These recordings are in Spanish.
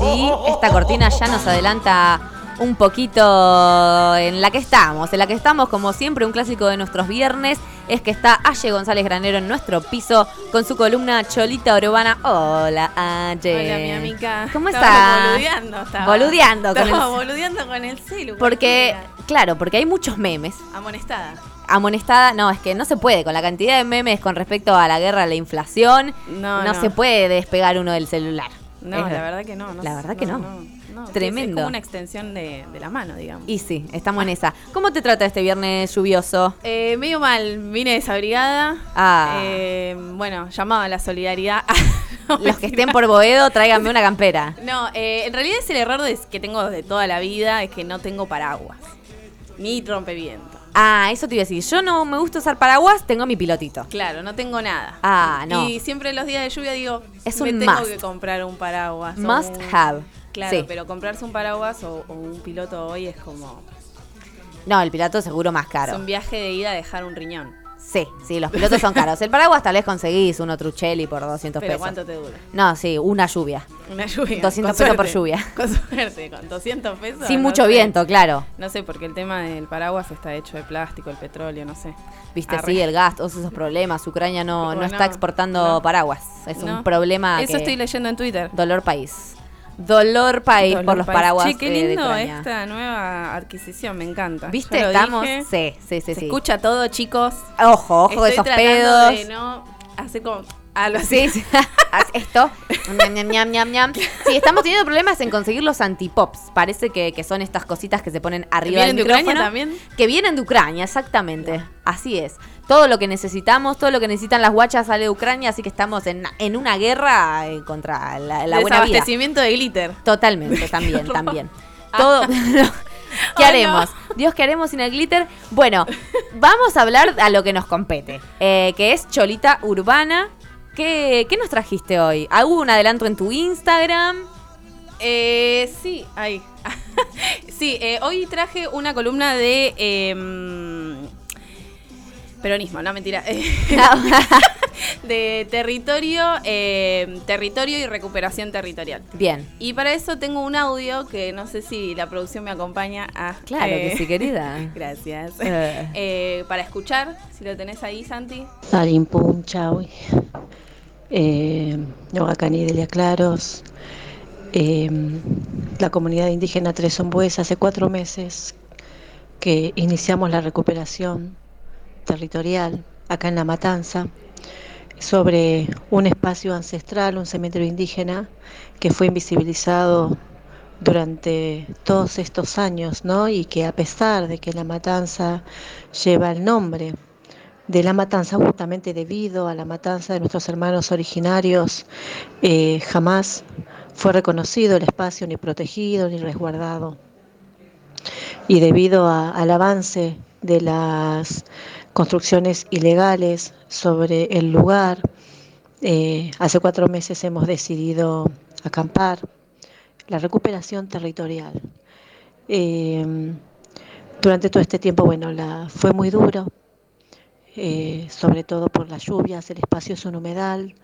Sí, esta cortina ya nos adelanta un poquito en la que estamos. En la que estamos, como siempre, un clásico de nuestros viernes es que está Aye González Granero en nuestro piso con su columna Cholita Urbana. Hola, Aye. Hola, mi amiga. ¿Cómo estás? Boludeando. Estaba, Boludeando con Estaba el- boludeando con el celu. Porque, cualquiera. claro, porque hay muchos memes. Amonestada. Amonestada, no, es que no se puede. Con la cantidad de memes con respecto a la guerra, a la inflación, No, no, no. se puede despegar uno del celular. No, Es- la verdad que no. no La verdad que no. no, Tremendo. Es como una extensión de, de la mano, digamos. Y sí, estamos en esa. ¿Cómo te trata este viernes lluvioso? Eh, medio mal, vine desabrigada. Ah. Eh, bueno, llamado a la solidaridad. Los que estén por Boedo, tráiganme una campera. No, eh, en realidad es el error de- que tengo de toda la vida, es que no tengo paraguas. Ni rompeviento. Ah, eso te iba a decir. Yo no me gusta usar paraguas, tengo mi pilotito. Claro, no tengo nada. Ah, no. Y siempre los días de lluvia digo, Es me un tengo must. que comprar un paraguas. Must un- have. Claro, Sí. pero comprarse un paraguas o, o un piloto hoy es como... No, el piloto seguro más Es caro. un viaje de ida a dejar un riñón. Sí, sí, los pilotos son caros. El paraguas tal vez conseguís uno truchelli por 200 Pero pesos. ¿cuánto te dura? No, sí, una lluvia. Una lluvia. 200 con pesos por lluvia. Con suerte, con 200 pesos. Sin no mucho sé. viento, claro. No sé, porque el tema del paraguas está hecho de plástico, el petróleo, no sé. Viste, Arre. sí, el gas, todos esos problemas. Ucrania no, no está exportando no. paraguas. Es un problema Eso que- estoy leyendo en Twitter. Dolor país. Dolor país Dolor por los país. paraguas Che, qué eh, de lindo esta nueva adquisición, me encanta. ¿Viste? Estamos. dije. Sí, sí, sí. Se sí. escucha todo, chicos. Ojo, ojo de esos pedos. de no hacer como algo así. Sí, sí. Haz esto. Ñam, ñam, ñam, ñam, ñam. Sí, estamos teniendo problemas en conseguir los antipops. Parece que, que son estas cositas que se ponen arriba ¿Vienen del de Ucrania micrófono. también? Que vienen de Ucrania, exactamente. Así es. Todo lo que necesitamos, todo lo que necesitan las guachas sale de Ucrania, así que estamos en, en una guerra eh, contra la, la buena vida. Desabastecimiento de glitter. Totalmente, también, también. Ah. Todo. ¿Qué Ay, no. haremos? Dios, ¿qué haremos sin el glitter? Bueno, vamos a hablar a lo que nos compete, eh, que es Cholita Urbana. ¿Qué, qué nos trajiste hoy? ¿Hubo un adelanto en tu Instagram? Eh, sí, ahí. sí, eh, hoy traje una columna de em, peronismo, no mentira. de territorio, em, territorio y recuperación territorial. Bien. Y para eso tengo un audio que no sé si la producción me acompaña a. Claro que sí, querida. Gracias. Eh. Eh, para escuchar, si lo tenés ahí, Santi. Alimpun, Chaui, eh, Noacani Delia Claros, eh, la comunidad indígena Tres Sombues hace cuatro meses que iniciamos la recuperación territorial acá en La Matanza sobre un espacio ancestral, un cementerio indígena que fue invisibilizado durante todos estos años, ¿no? Y que a pesar de que La Matanza lleva el nombre de la matanza justamente debido a la matanza de nuestros hermanos originarios, eh, jamás fue reconocido el espacio ni protegido ni resguardado. Y debido al avance de las construcciones ilegales sobre el lugar, eh, hace cuatro meses hemos decidido acampar la recuperación territorial. Eh, durante todo este tiempo, bueno, la, fue muy duro, eh, sobre todo por las lluvias, el espacio es un humedal,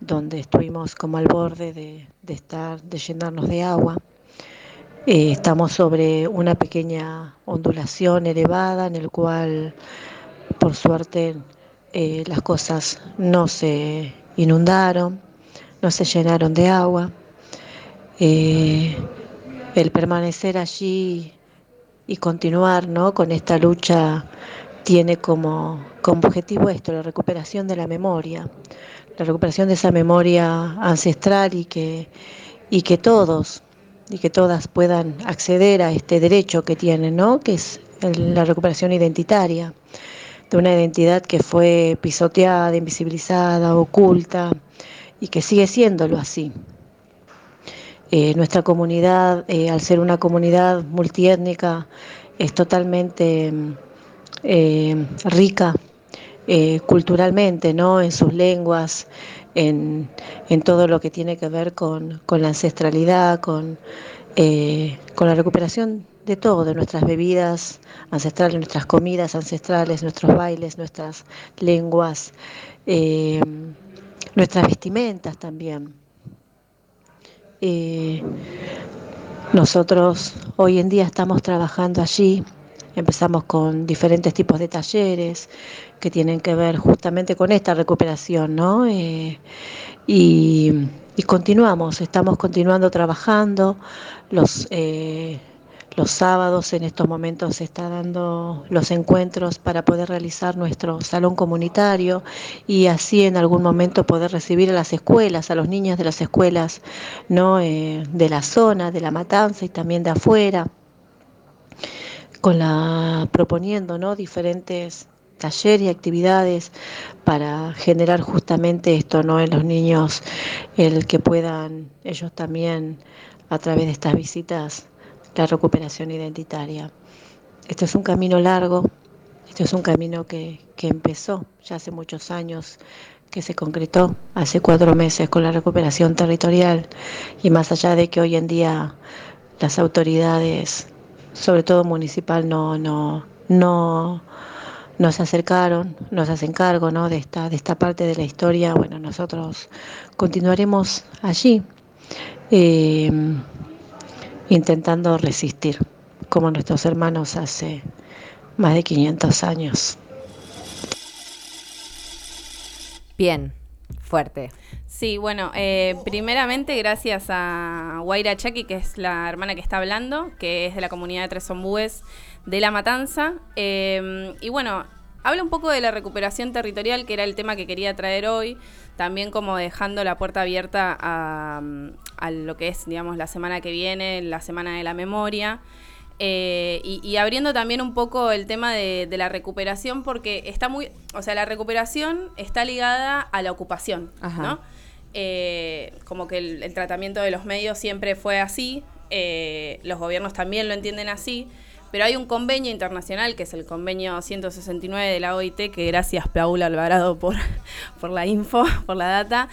donde estuvimos como al borde de, estar, de llenarnos de agua. Eh, estamos sobre una pequeña ondulación elevada en el cual, por suerte, eh, las cosas no se inundaron, no se llenaron de agua. El permanecer allí y continuar ¿no? con esta lucha tiene como, como objetivo esto, la recuperación de la memoria, la recuperación de esa memoria ancestral y que, y que todos y que todas puedan acceder a este derecho que tienen, ¿no? que es la recuperación identitaria de una identidad que fue pisoteada, invisibilizada, oculta y que sigue siéndolo así. Eh, nuestra comunidad, eh, al ser una comunidad multiétnica, es totalmente mm, eh, rica eh, culturalmente, ¿no? En sus lenguas, en, en todo lo que tiene que ver con, con la ancestralidad, con, eh, con la recuperación de todo, de nuestras bebidas ancestrales, nuestras comidas ancestrales, nuestros bailes, nuestras lenguas, eh, nuestras vestimentas también. Nosotros hoy en día estamos trabajando allí, empezamos con diferentes tipos de talleres que tienen que ver justamente con esta recuperación, ¿no? Eh, y, continuamos, estamos continuando trabajando, los, eh, los sábados en estos momentos se están dando los encuentros para poder realizar nuestro salón comunitario y así en algún momento poder recibir a las escuelas, a los niños de las escuelas ¿no? Eh, de la zona, de la matanza y también de afuera, con la proponiendo ¿no? diferentes talleres y actividades para generar justamente esto no en los niños el que puedan ellos también a través de estas visitas la recuperación identitaria. Esto es un camino largo, esto es un camino que, empezó ya hace muchos años, que se concretó hace cuatro meses con la recuperación territorial y más allá de que hoy en día las autoridades, sobre todo municipal, no, no, no, nos acercaron, nos hacen cargo ¿no? de, esta, de esta parte de la historia, bueno, nosotros continuaremos allí. Eh, intentando resistir, como nuestros hermanos hace más de 500 años. Bien, fuerte. Sí, bueno, eh, primeramente gracias a Guaira Chaki, que es la hermana que está hablando, que es de la comunidad de Tres Ombúes de La Matanza. Eh, y bueno, habla un poco de la recuperación territorial, que era el tema que quería traer hoy también como dejando la puerta abierta a, lo que es, digamos, la semana que viene, la semana de la memoria. Eh, y, abriendo también un poco el tema de, la recuperación, porque está muy, o sea, la recuperación está ligada a la ocupación, ¿no? Eh, como que el, tratamiento de los medios siempre fue así, eh, los gobiernos también lo entienden así, pero hay un convenio internacional, que es el convenio 169 de la OIT, que gracias Paula Alvarado por, por la info, por la data,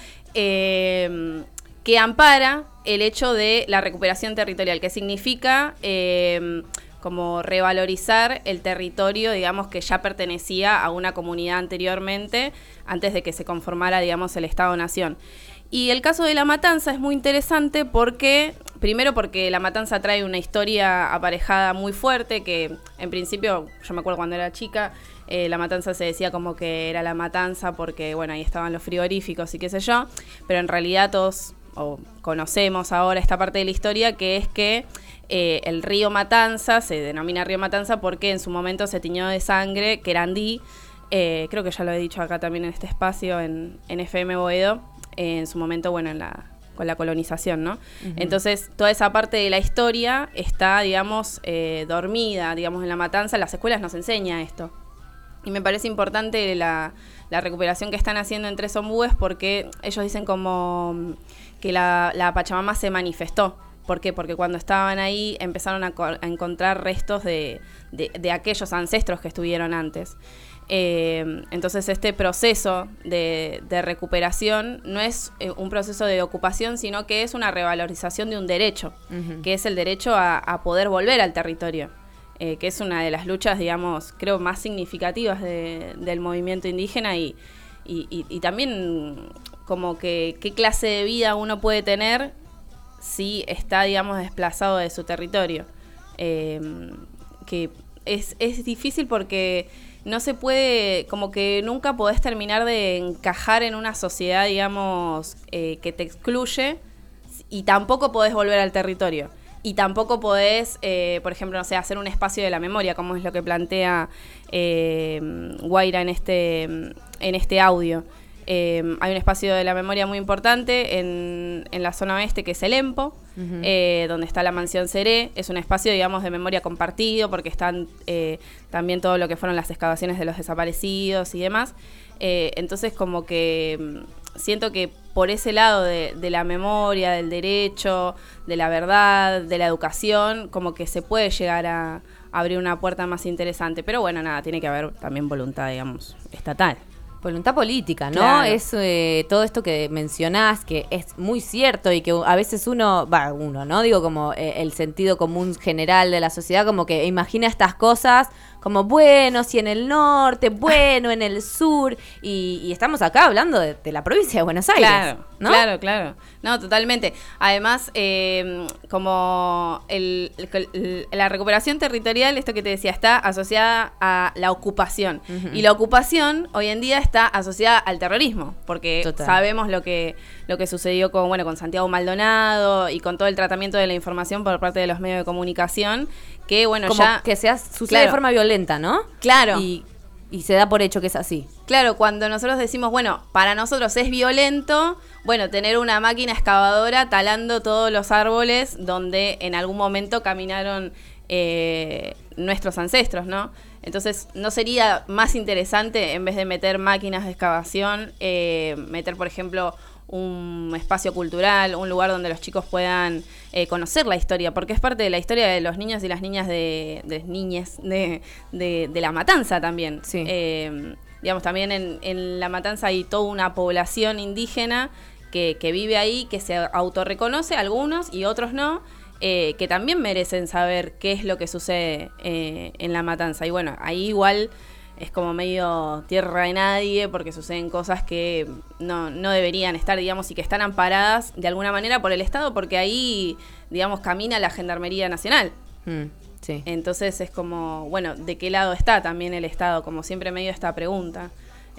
que ampara el hecho de la recuperación territorial, que significa eh, como revalorizar el territorio, digamos, que ya pertenecía a una comunidad anteriormente, antes de que se conformara, digamos, el Estado-Nación. Y el caso de la matanza es muy interesante porque, primero porque la matanza trae una historia aparejada muy fuerte, que en principio, yo me acuerdo cuando era chica, eh, la matanza se decía como que era la matanza porque, bueno, ahí estaban los frigoríficos y qué sé yo, pero en realidad todos o conocemos ahora esta parte de la historia, que es que eh, el río Matanza se denomina río Matanza porque en su momento se tiñó de sangre Querandí, eh, creo que ya lo he dicho acá también en este espacio, en, en FM Boedo, en su momento, bueno, en la, con la colonización, ¿no? Entonces, toda esa parte de la historia está, digamos, eh, dormida, digamos, en la matanza. Las escuelas nos enseña esto. Y me parece importante la, recuperación que están haciendo en Tres Ombúes porque ellos dicen como que la, Pachamama se manifestó. ¿Por qué? Porque cuando estaban ahí empezaron a, encontrar restos de, de, aquellos ancestros que estuvieron antes. Eh, entonces este proceso de, recuperación no es eh, un proceso de ocupación, sino que es una revalorización de un derecho, que es el derecho a, poder volver al territorio, eh, que es una de las luchas, digamos, creo, más significativas del movimiento indígena y, y, también como que qué clase de vida uno puede tener si está, digamos, desplazado de su territorio. que es, es difícil porque no se puede, como que nunca podés terminar de encajar en una sociedad, digamos, eh, que te excluye y tampoco podés volver al territorio. Y tampoco podés, eh, por ejemplo, no sé, hacer un espacio de la memoria, como es lo que plantea eh, Guaira en este, en este audio. Eh, hay un espacio de la memoria muy importante en, en la zona oeste que es el EMPO, eh, donde está la mansión Seré. Es un espacio, digamos, de memoria compartido porque están eh, también todo lo que fueron las excavaciones de los desaparecidos y demás. entonces, como que mm, siento que por ese lado de, la memoria, del derecho, de la verdad, de la educación, como que se puede llegar a abrir una puerta más interesante. Pero bueno, nada, tiene que haber también voluntad, digamos, estatal. Voluntad política, ¿no? Es eh, todo esto que mencionás, que es muy cierto y que a veces uno, va, uno, ¿no? Digo como eh, el sentido común general de la sociedad, como que imagina estas cosas como bueno, si en el norte, bueno, en el sur, y, y estamos acá hablando de, de la provincia de Buenos Aires. Claro, ¿no? claro, claro. No, totalmente. Además, eh, como el- el- la recuperación territorial, esto que te decía, está asociada a la ocupación. Y la ocupación hoy en día está asociada al terrorismo, porque Total. sabemos lo que, lo que sucedió con, bueno, con Santiago Maldonado y con todo el tratamiento de la información por parte de los medios de comunicación, que bueno, como ya... que sea, sucede Claro. de forma violenta, ¿no? Claro. Y, y se da por hecho que es así. Claro, cuando nosotros decimos, bueno, para nosotros es violento, bueno, tener una máquina excavadora talando todos los árboles donde en algún momento caminaron eh, nuestros ancestros, ¿no? Entonces, ¿no sería más interesante, en vez de meter máquinas de excavación, eh, meter, por ejemplo, un espacio cultural, un lugar donde los chicos puedan eh, conocer la historia, porque es parte de la historia de los niños y las niñas de, de niñes de, de- de la matanza también. Sí. Eh, digamos, también en, en La Matanza hay toda una población indígena que, que vive ahí, que se autorreconoce, algunos y otros no, eh, que también merecen saber qué es lo que sucede eh, en La Matanza. Y bueno, ahí igual es como medio tierra de nadie porque suceden cosas que no, no deberían estar, digamos, y que están amparadas de alguna manera por el Estado, porque ahí, digamos, camina la Gendarmería Nacional. Mm, sí. Entonces es como, bueno, ¿de qué lado está también el Estado? Como siempre medio esta pregunta.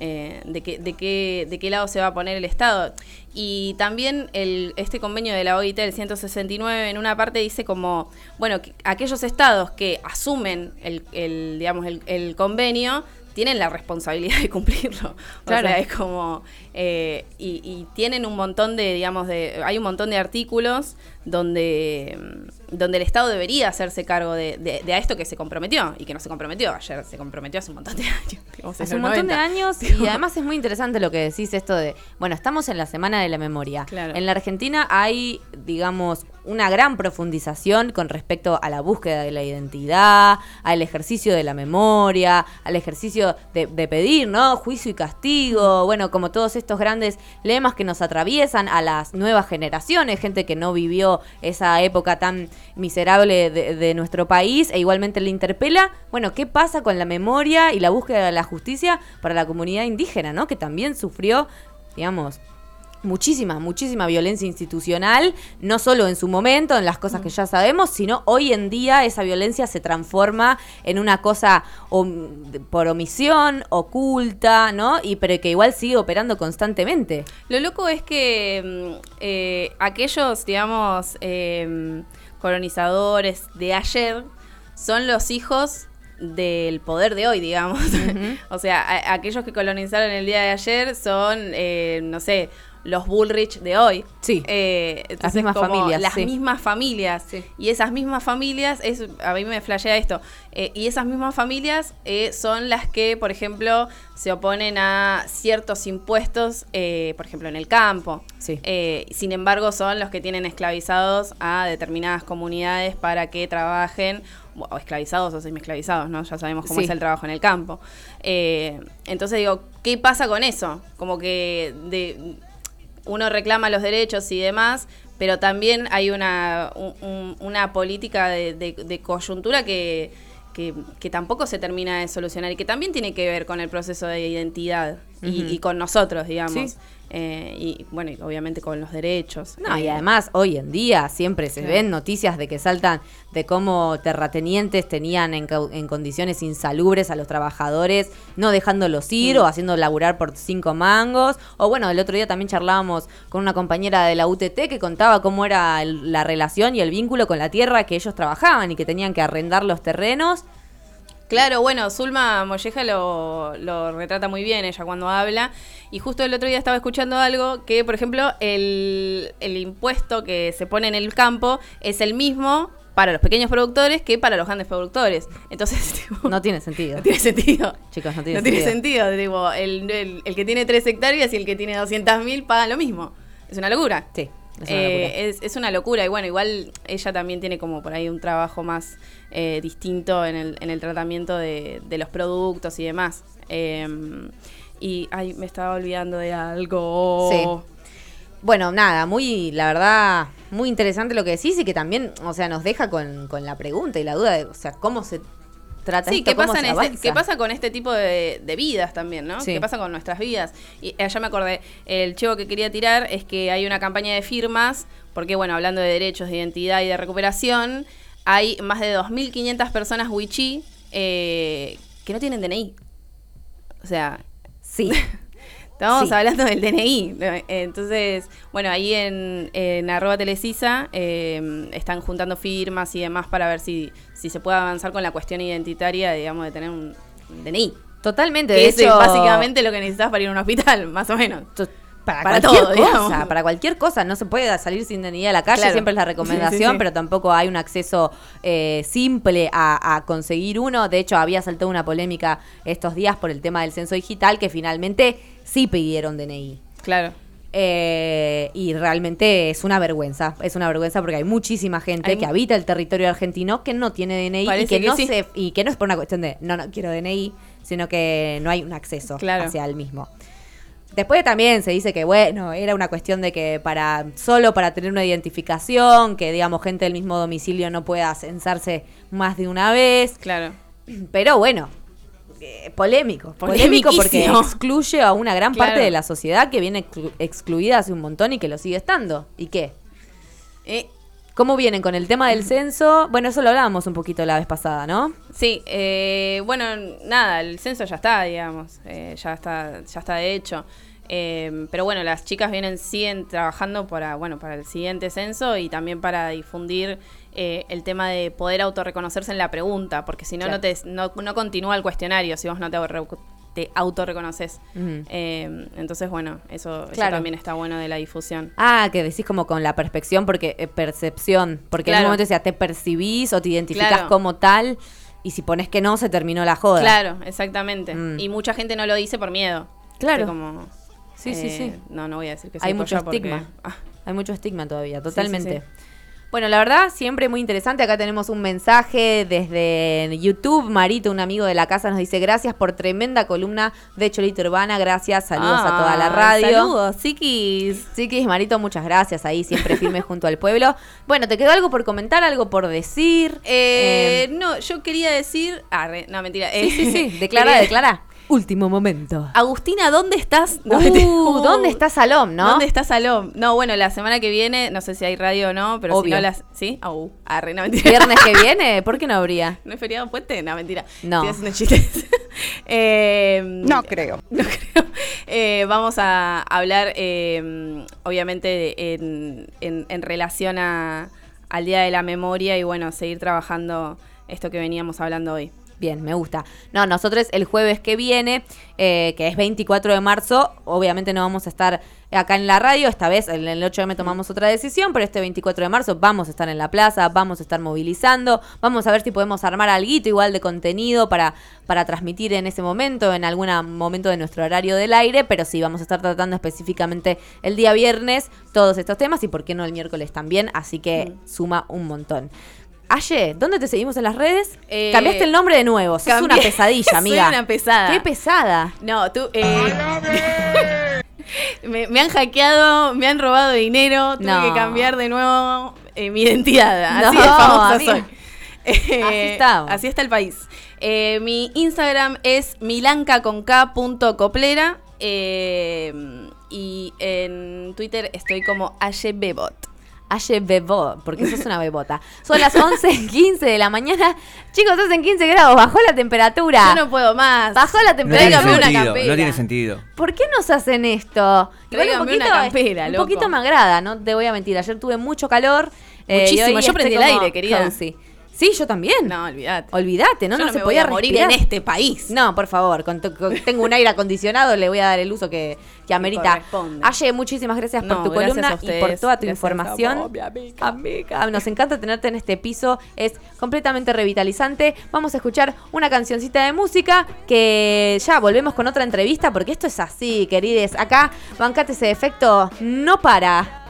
Eh, de, qué, de, qué, ¿De qué lado se va a poner el Estado? Y también el, este convenio de la OIT, el 169, en una parte dice como, bueno, que aquellos estados que asumen el, el, digamos, el, el convenio tienen la responsabilidad de cumplirlo. Claro. O sea, es como. eh, y, y tienen un montón de, digamos, de. Hay un montón de artículos donde, donde el Estado debería hacerse cargo de, de- de a esto que se comprometió y que no se comprometió. Ayer se comprometió hace un montón de años. digamos, Hace un montón de 90. años y además es muy interesante lo que decís esto de, bueno, estamos en la Semana de la Memoria. Claro. En la Argentina hay, digamos, una gran profundización con respecto a la búsqueda de la identidad, al ejercicio de la memoria, al ejercicio de, de pedir, ¿no? Juicio y castigo, bueno, como todos estos grandes lemas que nos atraviesan a las nuevas generaciones, gente que no vivió esa época tan miserable de, de nuestro país e igualmente le interpela, bueno, ¿qué pasa con la memoria y la búsqueda de la justicia para la comunidad indígena, ¿no? Que también sufrió, digamos, muchísima, muchísima violencia institucional, no solo en su momento, en las cosas que ya sabemos, sino hoy en día esa violencia se transforma en una cosa om- por omisión, oculta, ¿no? Y pero que igual sigue operando constantemente. Lo loco es que mm, eh, aquellos, digamos, eh, colonizadores de ayer son los hijos del poder de hoy, digamos. o sea, a- aquellos que colonizaron el día de ayer son, eh, no sé, los Bullrich de hoy. Sí. Eh, entonces, mismas como familias, Las sí. mismas familias. Sí. Y esas mismas familias, es, a mí me flashea esto, eh, y esas mismas familias eh, son las que, por ejemplo, se oponen a ciertos impuestos, eh, por ejemplo, en el campo. Sí. Eh, sin embargo, son los que tienen esclavizados a determinadas comunidades para que trabajen, o esclavizados o semi-esclavizados, ¿no? Ya sabemos cómo Sí. es el trabajo en el campo. Eh, entonces digo, ¿qué pasa con eso? Como que de, uno reclama los derechos y demás, pero también hay una, un- un- una política de, de- de coyuntura que, que, que tampoco se termina de solucionar y que también tiene que ver con el proceso de identidad y, y con nosotros, digamos. Sí. Eh, y bueno, y obviamente con los derechos. No, y Eh, además hoy en día siempre se Sí. ven noticias de que saltan de cómo terratenientes tenían en, condiciones insalubres a los trabajadores, no dejándolos ir o haciendo laburar por cinco mangos. O bueno, el otro día también charlábamos con una compañera de la UTT que contaba cómo era el- la relación y el vínculo con la tierra que ellos trabajaban y que tenían que arrendar los terrenos. Claro, bueno, Zulma Molleja lo, lo retrata muy bien ella cuando habla. Y justo el otro día estaba escuchando algo que, por ejemplo, el, el impuesto que se pone en el campo es el mismo para los pequeños productores que para los grandes productores. Entonces, tipo, No tiene sentido. no tiene sentido. Chicos, no tiene no tiene sentido. sentido. Tipo, el, el- el que tiene 3 hectáreas y el que tiene 200.000 pagan lo mismo. Es una locura. Sí, es una Eh, locura. es, es una locura y bueno, igual ella también tiene como por ahí un trabajo más eh, distinto en el, en el tratamiento de, de los productos y demás. Eh, y, ay, me estaba olvidando de algo. Sí. Bueno, nada, muy, la verdad, muy interesante lo que decís y que también, o sea, nos deja con, con la pregunta y la duda de, o sea, cómo se trata Sí, esto? ¿qué ¿Cómo pasa, en este- qué pasa con este tipo de, de vidas también, no? Sí. ¿Qué pasa con nuestras vidas? Y allá me acordé, el chivo que quería tirar es que hay una campaña de firmas, porque bueno, hablando de derechos, de identidad y de recuperación, hay más de 2.500 personas wichí eh, que no tienen DNI. O sea, Sí. Estamos Sí. hablando del DNI. Entonces, bueno, ahí en, en arroba telecisa eh, están juntando firmas y demás para ver si, si se puede avanzar con la cuestión identitaria, digamos, de tener un DNI. Totalmente. Que De eso hecho, es básicamente lo que necesitas para ir a un hospital, más o menos. para, para cualquier todo, cosa, digamos. para cualquier cosa, no se puede salir sin DNI a la calle, Claro. siempre es la recomendación, Sí, sí. pero tampoco hay un acceso eh, simple a, a conseguir uno. De hecho, había saltado una polémica estos días por el tema del censo digital, que finalmente sí pidieron DNI. Claro. Eh, y realmente es una vergüenza, es una vergüenza porque hay muchísima gente Hay que mu- habita el territorio argentino que no tiene DNI y que, que no sí. se y que no es por una cuestión de no no quiero DNI, sino que no hay un acceso Claro. hacia el mismo. Después también se dice que bueno, era una cuestión de que para solo para tener una identificación, que digamos gente del mismo domicilio no pueda censarse más de una vez, Claro. pero bueno, eh, polémico, polémico porque excluye a una gran parte de la sociedad que viene exclu- excluida hace un montón y que lo sigue estando. ¿Y qué? Eh, ¿Cómo vienen con el tema del censo? Bueno, eso lo hablábamos un poquito la vez pasada, ¿no? Sí, eh, bueno, nada, el censo ya está, digamos, eh, ya está, ya está de hecho. Eh, pero bueno, las chicas vienen, siguen trabajando para, bueno, para el siguiente censo y también para difundir eh, el tema de poder autorreconocerse en la pregunta, porque si no, Claro. no, te, no, no continúa el cuestionario si vos no te, te autorreconoces. Eh, entonces, bueno, eso, también está bueno de la difusión. Ah, que decís como con la perspección, porque eh, percepción, porque en un momento decía, te percibís o te identificás como tal, y si pones que no, se terminó la joda. Claro, exactamente. Mm. Y mucha gente no lo dice por miedo. Claro. Como, Sí, sí, eh, sí. No, no voy a decir que Hay mucho porque- estigma. Ah, Hay mucho estigma todavía, sí, totalmente. sí. Bueno, la verdad, siempre muy interesante. Acá tenemos un mensaje desde YouTube. Marito, un amigo de la casa, nos dice: Gracias por tremenda columna de Cholito Urbana. Gracias, saludos a toda la radio. Saludos, Sikis. Que Marito, muchas gracias. Ahí siempre firme junto al pueblo. Bueno, ¿te quedó algo por comentar, algo por decir? Eh, Eh, no, yo quería decir. Ah, re- no, mentira. sí, Eh, sí, sí. Declara, quería- declara. Último momento. Agustina, ¿dónde estás? No, Uh, mentira. ¿Dónde está Salom, no? ¿Dónde está Salom? No, bueno, la semana que viene, no sé si hay radio o no, pero Obvio. si no las. ¿Sí? Au. Arre, no, mentira. ¿Viernes que viene? ¿Por qué no habría? ¿No es feriado puente? No, mentira. No. Estoy haciendo chistes. Eh, No creo. No creo. Eh, vamos a hablar, eh, obviamente, en- en relación a, al Día de la Memoria y, bueno, seguir trabajando esto que veníamos hablando hoy. Bien, me gusta. No, nosotros el jueves que viene, eh, que es 24 de marzo, obviamente no vamos a estar acá en la radio. Esta vez, en el 8M tomamos otra decisión, pero este 24 de marzo vamos a estar en la plaza, vamos a estar movilizando. Vamos a ver si podemos armar algo igual de contenido para, para transmitir en ese momento, en algún momento de nuestro horario del aire. Pero sí, vamos a estar tratando específicamente el día viernes todos estos temas y por qué no el miércoles también. Así que suma un montón. Aye, ¿dónde te seguimos en las redes? Eh, Cambiaste el nombre de nuevo. Sos cambié. una pesadilla, Soy amiga. una pesada. Qué pesada. No, tú. eh, me, me han hackeado, me han robado dinero, tuve No. que cambiar de nuevo eh, mi identidad. Así No, de famosa amiga. soy. Eh, Así estamos. Así está el país. Eh, mi Instagram es eh, y en Twitter estoy como Bebot. Aye bebó, porque sos una bebota. Son las 11.15 de la mañana. Chicos, hacen 15 grados. Bajó la temperatura. Yo no puedo más. Bajó la No tiene temperatura. Una no tiene sentido. ¿Por qué nos hacen esto? Igual Tráigame una campera, un poquito me agrada, no te voy a mentir. Ayer tuve mucho calor. eh, Muchísimo, yo prendí el como aire, querida. cozy. Sí, yo también. No, olvídate. Olvídate, ¿no? Yo no, no se me voy podía a morir respirar. en este país. No, por favor, con to- con- tengo un aire acondicionado, le voy a dar el uso que, que amerita. Aye, muchísimas gracias por tu gracias columna y por toda tu Gracias información. vos, amiga. Amiga, nos encanta tenerte en este piso, es completamente revitalizante. Vamos a escuchar una cancioncita de música que ya volvemos con otra entrevista porque esto es así, querides. Acá, bancate ese efecto, no para.